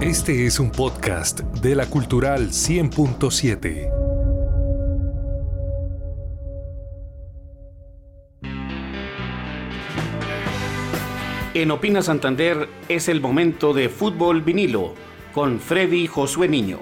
Este es un podcast de la Cultural 100.7. En Opina Santander es el momento de fútbol vinilo con Freddy Josué Niño.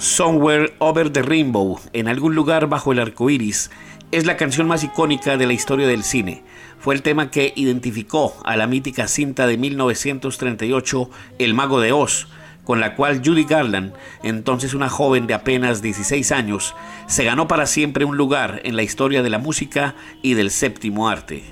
Somewhere Over the Rainbow, en algún lugar bajo el arco iris, es la canción más icónica de la historia del cine. Fue el tema que identificó a la mítica cinta de 1938 El Mago de Oz, con la cual Judy Garland, entonces una joven de apenas 16 años, se ganó para siempre un lugar en la historia de la música y del séptimo arte.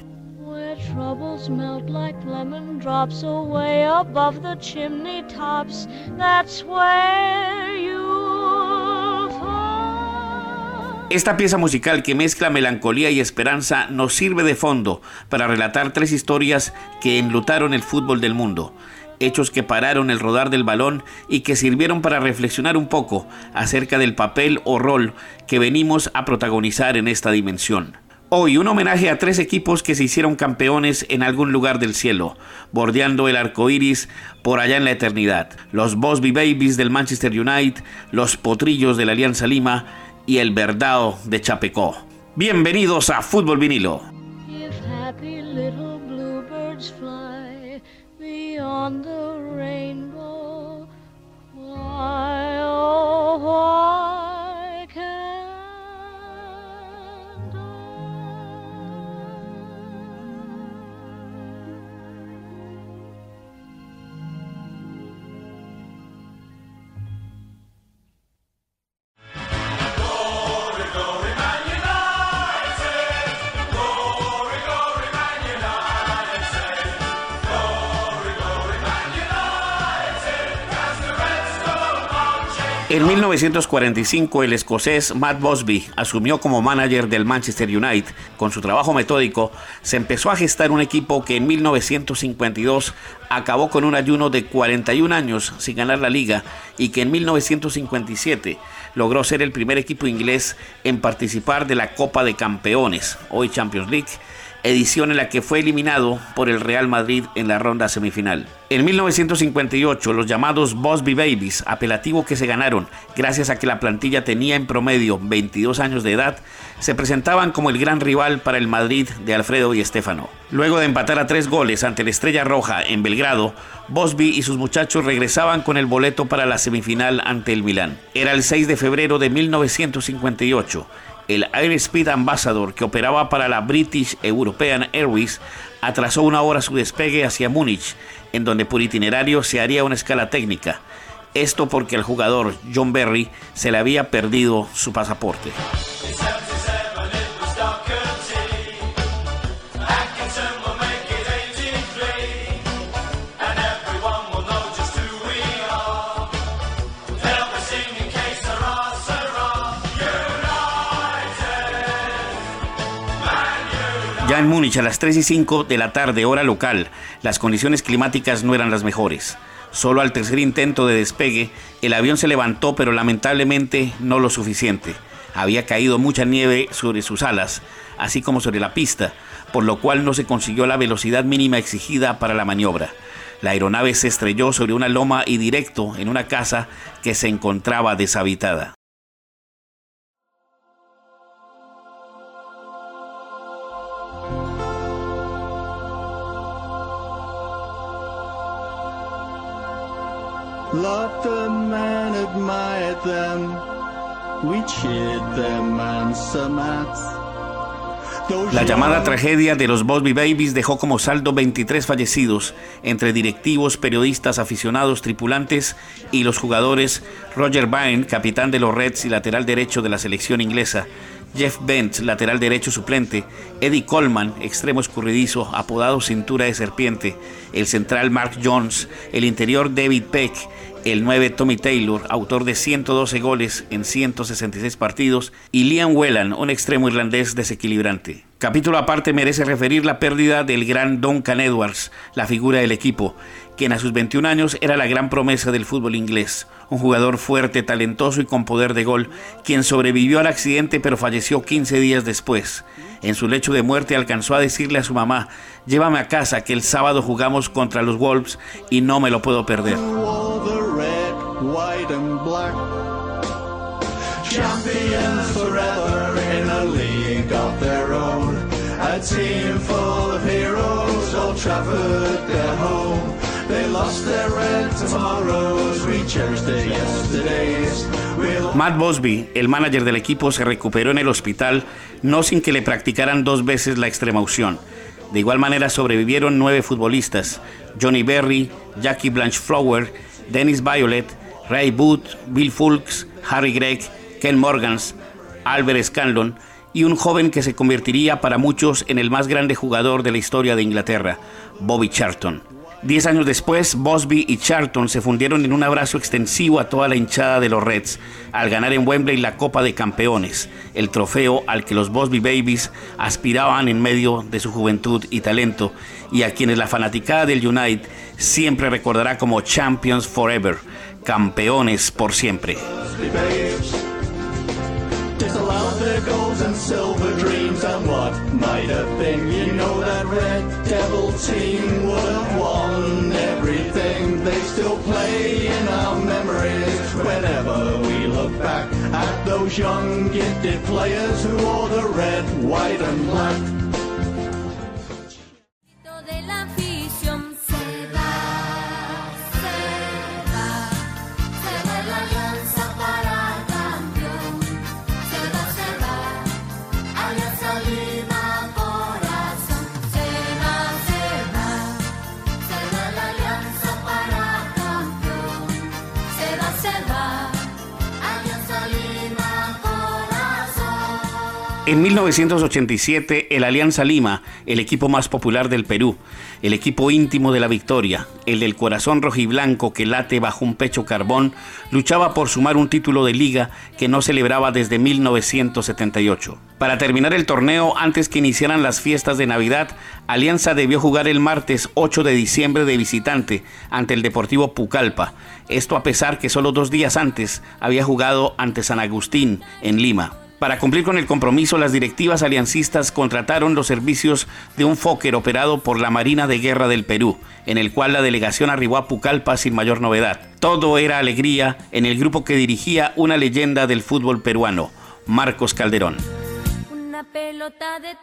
Esta pieza musical que mezcla melancolía y esperanza nos sirve de fondo para relatar tres historias que enlutaron el fútbol del mundo, hechos que pararon el rodar del balón y que sirvieron para reflexionar un poco acerca del papel o rol que venimos a protagonizar en esta dimensión. Hoy un homenaje a tres equipos que se hicieron campeones en algún lugar del cielo, bordeando el arco iris por allá en la eternidad. Los Bosby Babies del Manchester United, los Potrillos de la Alianza Lima y el Verdao de Chapecó. Bienvenidos a Fútbol Vinilo. En 1945, el escocés Matt Bosby asumió como manager del Manchester United. Con su trabajo metódico, se empezó a gestar un equipo que en 1952 acabó con un ayuno de 41 años sin ganar la liga y que en 1957 logró ser el primer equipo inglés en participar de la Copa de Campeones, hoy Champions League edición en la que fue eliminado por el Real Madrid en la ronda semifinal. En 1958, los llamados Bosby Babies, apelativo que se ganaron gracias a que la plantilla tenía en promedio 22 años de edad, se presentaban como el gran rival para el Madrid de Alfredo y Estefano. Luego de empatar a tres goles ante la Estrella Roja en Belgrado, Bosby y sus muchachos regresaban con el boleto para la semifinal ante el Milán. Era el 6 de febrero de 1958 el Airspeed Ambassador que operaba para la British European Airways atrasó una hora su despegue hacia Múnich, en donde por itinerario se haría una escala técnica. Esto porque al jugador John Berry se le había perdido su pasaporte. Ya en Múnich a las 3 y 5 de la tarde, hora local, las condiciones climáticas no eran las mejores. Solo al tercer intento de despegue, el avión se levantó, pero lamentablemente no lo suficiente. Había caído mucha nieve sobre sus alas, así como sobre la pista, por lo cual no se consiguió la velocidad mínima exigida para la maniobra. La aeronave se estrelló sobre una loma y directo en una casa que se encontraba deshabitada. La llamada tragedia de los Bosby Babies dejó como saldo 23 fallecidos, entre directivos, periodistas, aficionados, tripulantes y los jugadores. Roger Byrne, capitán de los Reds y lateral derecho de la selección inglesa, Jeff Bent, lateral derecho suplente, Eddie Coleman, extremo escurridizo, apodado cintura de serpiente, el central Mark Jones, el interior David Peck, el 9 Tommy Taylor, autor de 112 goles en 166 partidos, y Liam Whelan, un extremo irlandés desequilibrante. Capítulo aparte merece referir la pérdida del gran Duncan Edwards, la figura del equipo, quien a sus 21 años era la gran promesa del fútbol inglés, un jugador fuerte, talentoso y con poder de gol, quien sobrevivió al accidente pero falleció 15 días después. En su lecho de muerte alcanzó a decirle a su mamá, llévame a casa que el sábado jugamos contra los Wolves y no me lo puedo perder. Matt Bosby, el manager del equipo, se recuperó en el hospital, no sin que le practicaran dos veces la extremaución. De igual manera sobrevivieron nueve futbolistas, Johnny Berry, Jackie Blanchflower, Dennis Violet, Ray Booth, Bill Fulks, Harry Gregg, Ken Morgans, Albert Scanlon y un joven que se convertiría para muchos en el más grande jugador de la historia de Inglaterra, Bobby Charlton. Diez años después, Bosby y Charlton se fundieron en un abrazo extensivo a toda la hinchada de los Reds, al ganar en Wembley la Copa de Campeones, el trofeo al que los Bosby Babies aspiraban en medio de su juventud y talento, y a quienes la fanaticada del United siempre recordará como Champions Forever, campeones por siempre. disallowed their golds and silver dreams and what might have been. You know that Red Devil team would have won everything. They still play in our memories whenever we look back at those young gifted players who wore the red, white and black. En 1987, el Alianza Lima, el equipo más popular del Perú, el equipo íntimo de la victoria, el del corazón rojiblanco que late bajo un pecho carbón, luchaba por sumar un título de liga que no celebraba desde 1978. Para terminar el torneo, antes que iniciaran las fiestas de Navidad, Alianza debió jugar el martes 8 de diciembre de visitante ante el Deportivo Pucallpa. Esto a pesar que solo dos días antes había jugado ante San Agustín en Lima. Para cumplir con el compromiso, las directivas aliancistas contrataron los servicios de un Fokker operado por la Marina de Guerra del Perú, en el cual la delegación arribó a Pucallpa sin mayor novedad. Todo era alegría en el grupo que dirigía una leyenda del fútbol peruano, Marcos Calderón. Una pelota de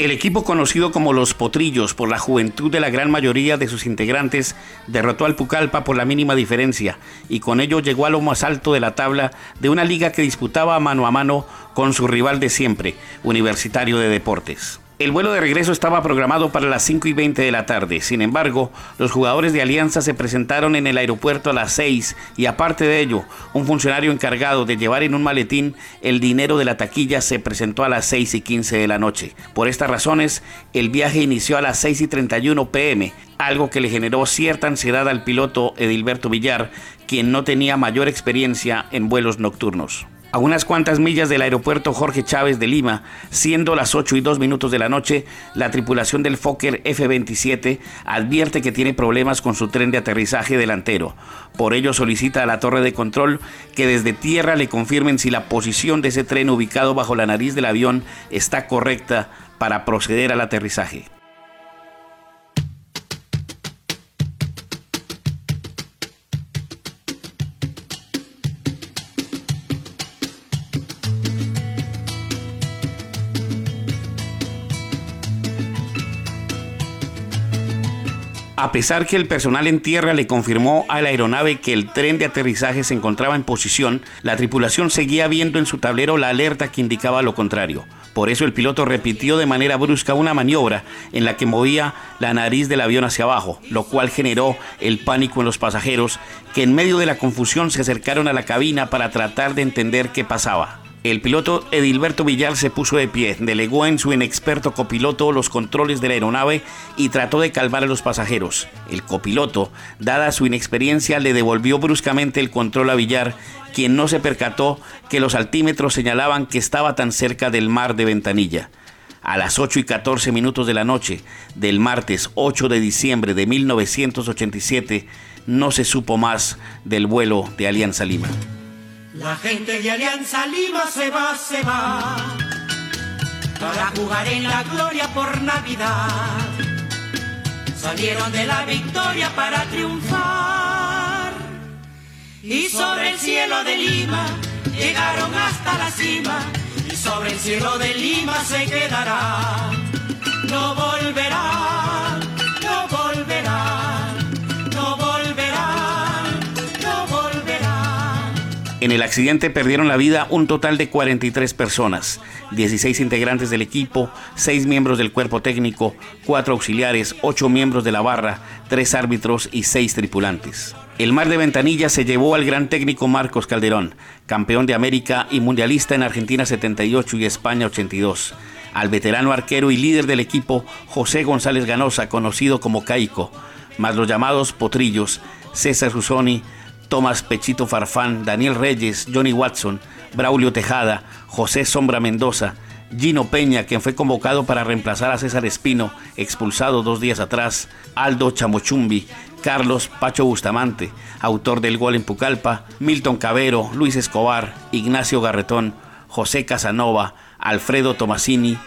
El equipo conocido como Los Potrillos por la juventud de la gran mayoría de sus integrantes derrotó al Pucallpa por la mínima diferencia y con ello llegó a lo más alto de la tabla de una liga que disputaba mano a mano con su rival de siempre, Universitario de Deportes. El vuelo de regreso estaba programado para las 5 y 20 de la tarde. Sin embargo, los jugadores de Alianza se presentaron en el aeropuerto a las 6 y aparte de ello, un funcionario encargado de llevar en un maletín el dinero de la taquilla se presentó a las 6 y 15 de la noche. Por estas razones, el viaje inició a las 6 y 31 pm, algo que le generó cierta ansiedad al piloto Edilberto Villar, quien no tenía mayor experiencia en vuelos nocturnos. A unas cuantas millas del aeropuerto Jorge Chávez de Lima, siendo las 8 y 2 minutos de la noche, la tripulación del Fokker F-27 advierte que tiene problemas con su tren de aterrizaje delantero. Por ello solicita a la torre de control que desde tierra le confirmen si la posición de ese tren ubicado bajo la nariz del avión está correcta para proceder al aterrizaje. A pesar que el personal en tierra le confirmó a la aeronave que el tren de aterrizaje se encontraba en posición, la tripulación seguía viendo en su tablero la alerta que indicaba lo contrario. Por eso el piloto repitió de manera brusca una maniobra en la que movía la nariz del avión hacia abajo, lo cual generó el pánico en los pasajeros que en medio de la confusión se acercaron a la cabina para tratar de entender qué pasaba. El piloto Edilberto Villar se puso de pie, delegó en su inexperto copiloto los controles de la aeronave y trató de calmar a los pasajeros. El copiloto, dada su inexperiencia, le devolvió bruscamente el control a Villar, quien no se percató que los altímetros señalaban que estaba tan cerca del mar de Ventanilla. A las 8 y 14 minutos de la noche del martes 8 de diciembre de 1987, no se supo más del vuelo de Alianza Lima. La gente de Alianza Lima se va, se va, para jugar en la gloria por Navidad. Salieron de la victoria para triunfar. Y sobre el cielo de Lima llegaron hasta la cima. Y sobre el cielo de Lima se quedará. No volverá, En el accidente perdieron la vida un total de 43 personas, 16 integrantes del equipo, 6 miembros del cuerpo técnico, 4 auxiliares, 8 miembros de la barra, 3 árbitros y 6 tripulantes. El mar de Ventanilla se llevó al gran técnico Marcos Calderón, campeón de América y mundialista en Argentina 78 y España 82. Al veterano arquero y líder del equipo José González Ganosa, conocido como Caico, más los llamados Potrillos, César Rusoni, Tomás Pechito Farfán, Daniel Reyes, Johnny Watson, Braulio Tejada, José Sombra Mendoza, Gino Peña, quien fue convocado para reemplazar a César Espino, expulsado dos días atrás, Aldo Chamochumbi, Carlos Pacho Bustamante, autor del gol en Pucallpa, Milton Cabero, Luis Escobar, Ignacio Garretón, José Casanova, Alfredo Tomasini,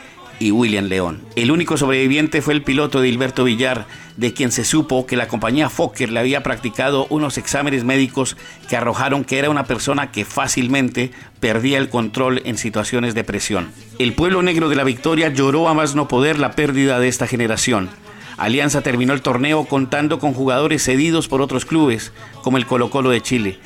William León. El único sobreviviente fue el piloto de Hilberto Villar, de quien se supo que la compañía Fokker le había practicado unos exámenes médicos que arrojaron que era una persona que fácilmente perdía el control en situaciones de presión. El pueblo negro de la victoria lloró a más no poder la pérdida de esta generación. Alianza terminó el torneo contando con jugadores cedidos por otros clubes, como el Colo Colo de Chile.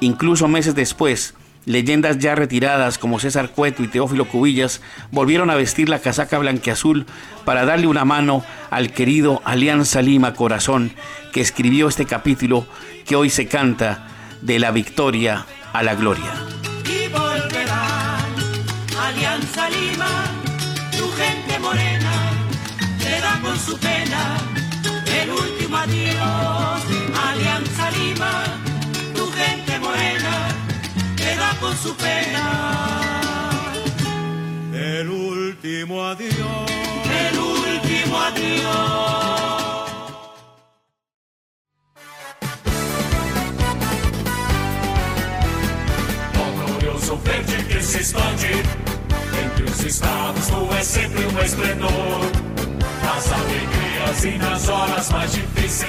Incluso meses después, Leyendas ya retiradas como César Cueto y Teófilo Cubillas volvieron a vestir la casaca blanqueazul para darle una mano al querido Alianza Lima Corazón que escribió este capítulo que hoy se canta de la victoria a la gloria. Y volverá Alianza Lima, tu gente morena, te con su pena el último adiós. Alianza Lima, con su pena. El último adiós. El último adiós. Verde que se expande entre os estados, tu é sempre um esplendor.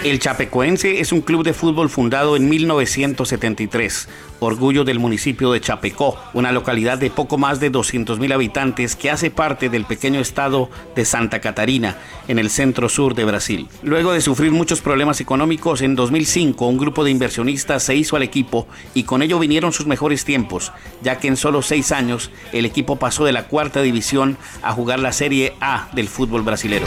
El Chapecoense es un club de fútbol fundado en 1973, orgullo del municipio de Chapecó, una localidad de poco más de 200.000 habitantes que hace parte del pequeño estado de Santa Catarina, en el centro sur de Brasil. Luego de sufrir muchos problemas económicos, en 2005 un grupo de inversionistas se hizo al equipo y con ello vinieron sus mejores tiempos, ya que en solo seis años el equipo pasó de la cuarta división a jugar la Serie A del fútbol brasilero.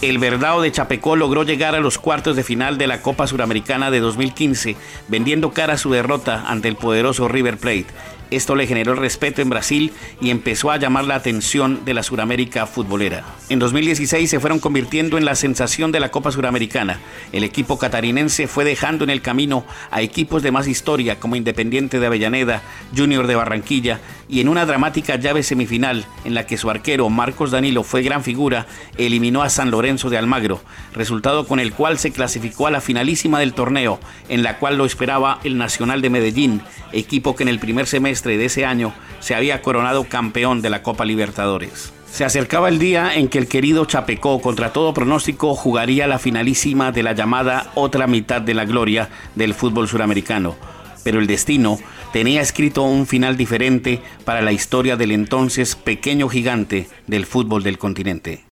El Verdao de Chapecó logró llegar a los cuartos de final de la Copa Suramericana de 2015, vendiendo cara a su derrota ante el poderoso River Plate. Esto le generó respeto en Brasil y empezó a llamar la atención de la Suramérica futbolera. En 2016 se fueron convirtiendo en la sensación de la Copa Suramericana. El equipo catarinense fue dejando en el camino a equipos de más historia como Independiente de Avellaneda, Junior de Barranquilla y en una dramática llave semifinal en la que su arquero Marcos Danilo fue gran figura, eliminó a San Lorenzo de Almagro, resultado con el cual se clasificó a la finalísima del torneo, en la cual lo esperaba el Nacional de Medellín, equipo que en el primer semestre de ese año se había coronado campeón de la Copa Libertadores. Se acercaba el día en que el querido Chapecó, contra todo pronóstico, jugaría la finalísima de la llamada otra mitad de la gloria del fútbol suramericano. Pero el destino tenía escrito un final diferente para la historia del entonces pequeño gigante del fútbol del continente.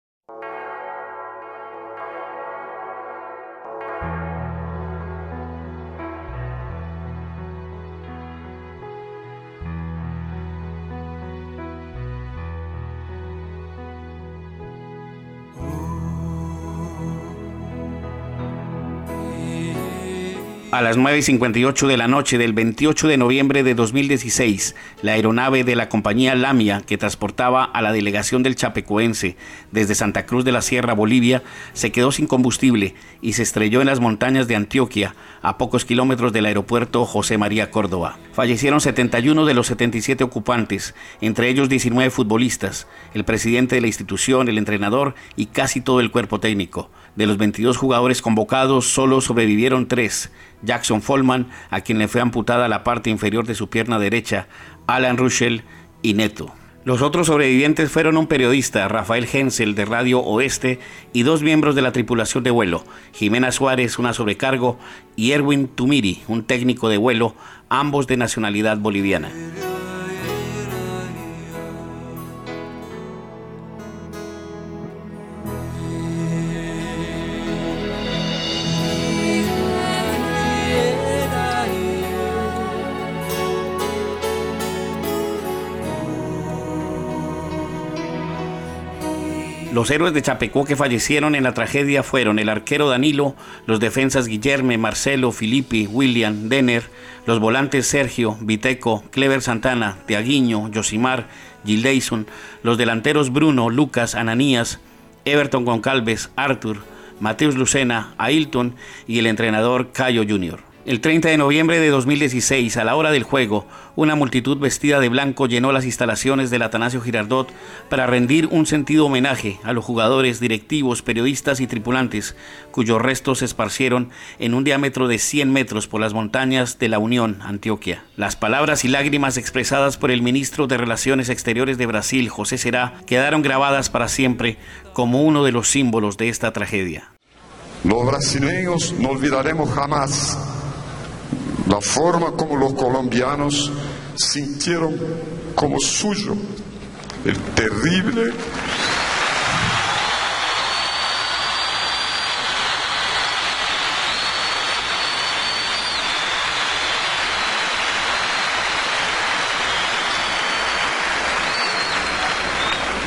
A las 9.58 de la noche del 28 de noviembre de 2016, la aeronave de la compañía Lamia, que transportaba a la delegación del Chapecoense desde Santa Cruz de la Sierra, Bolivia, se quedó sin combustible y se estrelló en las montañas de Antioquia, a pocos kilómetros del aeropuerto José María Córdoba. Fallecieron 71 de los 77 ocupantes, entre ellos 19 futbolistas, el presidente de la institución, el entrenador y casi todo el cuerpo técnico. De los 22 jugadores convocados, solo sobrevivieron tres. Jackson Follman, a quien le fue amputada la parte inferior de su pierna derecha, Alan Ruschel y Neto. Los otros sobrevivientes fueron un periodista, Rafael Hensel, de Radio Oeste, y dos miembros de la tripulación de vuelo, Jimena Suárez, una sobrecargo, y Erwin Tumiri, un técnico de vuelo, ambos de nacionalidad boliviana. Los héroes de Chapecó que fallecieron en la tragedia fueron el arquero Danilo, los defensas Guillerme, Marcelo, Filippi, William, Denner, los volantes Sergio, Viteco, Clever Santana, Teaguiño, Josimar, Gildeison, los delanteros Bruno, Lucas, Ananías, Everton Goncalves, Arthur, Mateus Lucena, Ailton y el entrenador Cayo Jr. El 30 de noviembre de 2016, a la hora del juego, una multitud vestida de blanco llenó las instalaciones del Atanasio Girardot para rendir un sentido homenaje a los jugadores, directivos, periodistas y tripulantes, cuyos restos se esparcieron en un diámetro de 100 metros por las montañas de la Unión, Antioquia. Las palabras y lágrimas expresadas por el ministro de Relaciones Exteriores de Brasil, José Será, quedaron grabadas para siempre como uno de los símbolos de esta tragedia. Los brasileños no olvidaremos jamás la forma como los colombianos sintieron como suyo el terrible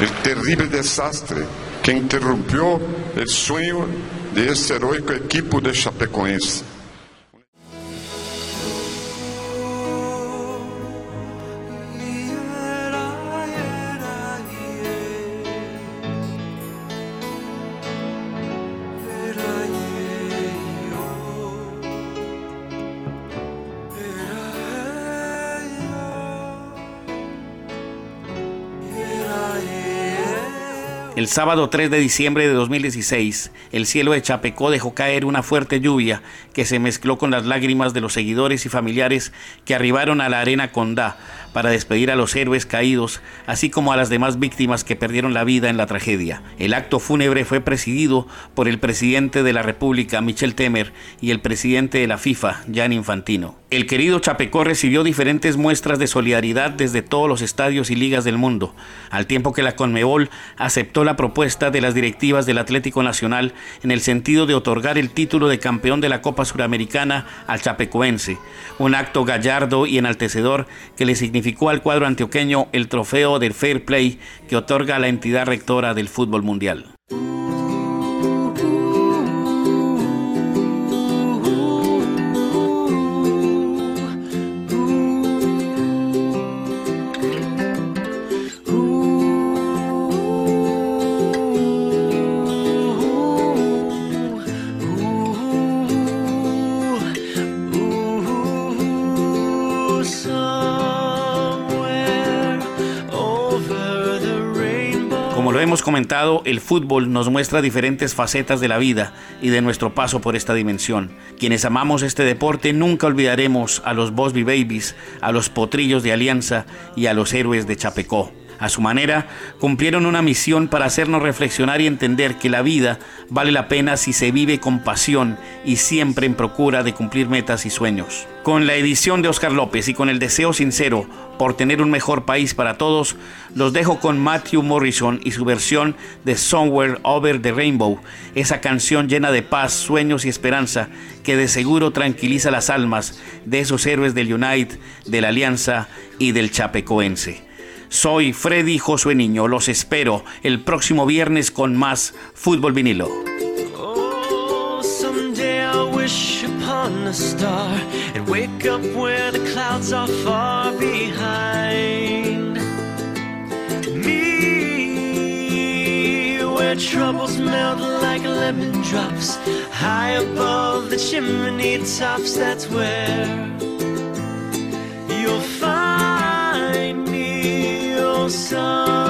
el terrible desastre que interrumpió el sueño de este heroico equipo de Chapecoense. El sábado 3 de diciembre de 2016, el cielo de Chapecó dejó caer una fuerte lluvia que se mezcló con las lágrimas de los seguidores y familiares que arribaron a la arena Condá para despedir a los héroes caídos, así como a las demás víctimas que perdieron la vida en la tragedia. El acto fúnebre fue presidido por el presidente de la República, Michel Temer, y el presidente de la FIFA, Jan Infantino. El querido Chapecó recibió diferentes muestras de solidaridad desde todos los estadios y ligas del mundo, al tiempo que la Conmebol aceptó la propuesta de las directivas del Atlético Nacional en el sentido de otorgar el título de campeón de la Copa Suramericana al Chapecoense, un acto gallardo y enaltecedor que le significó al cuadro antioqueño el trofeo del Fair Play que otorga la entidad rectora del fútbol mundial. Comentado, el fútbol nos muestra diferentes facetas de la vida y de nuestro paso por esta dimensión. Quienes amamos este deporte nunca olvidaremos a los Bosby Babies, a los Potrillos de Alianza y a los héroes de Chapecó. A su manera, cumplieron una misión para hacernos reflexionar y entender que la vida vale la pena si se vive con pasión y siempre en procura de cumplir metas y sueños. Con la edición de Oscar López y con el deseo sincero por tener un mejor país para todos, los dejo con Matthew Morrison y su versión de Somewhere Over the Rainbow, esa canción llena de paz, sueños y esperanza que de seguro tranquiliza las almas de esos héroes del Unite, de la Alianza y del Chapecoense. Soy Freddy Josué Niño, los espero el próximo viernes con más Fútbol Vinilo. Oh, someday I wish upon a star and wake up where the clouds are far behind me. Where troubles melt like lemon drops high above the chimney tops. That's where you'll find me. Oh,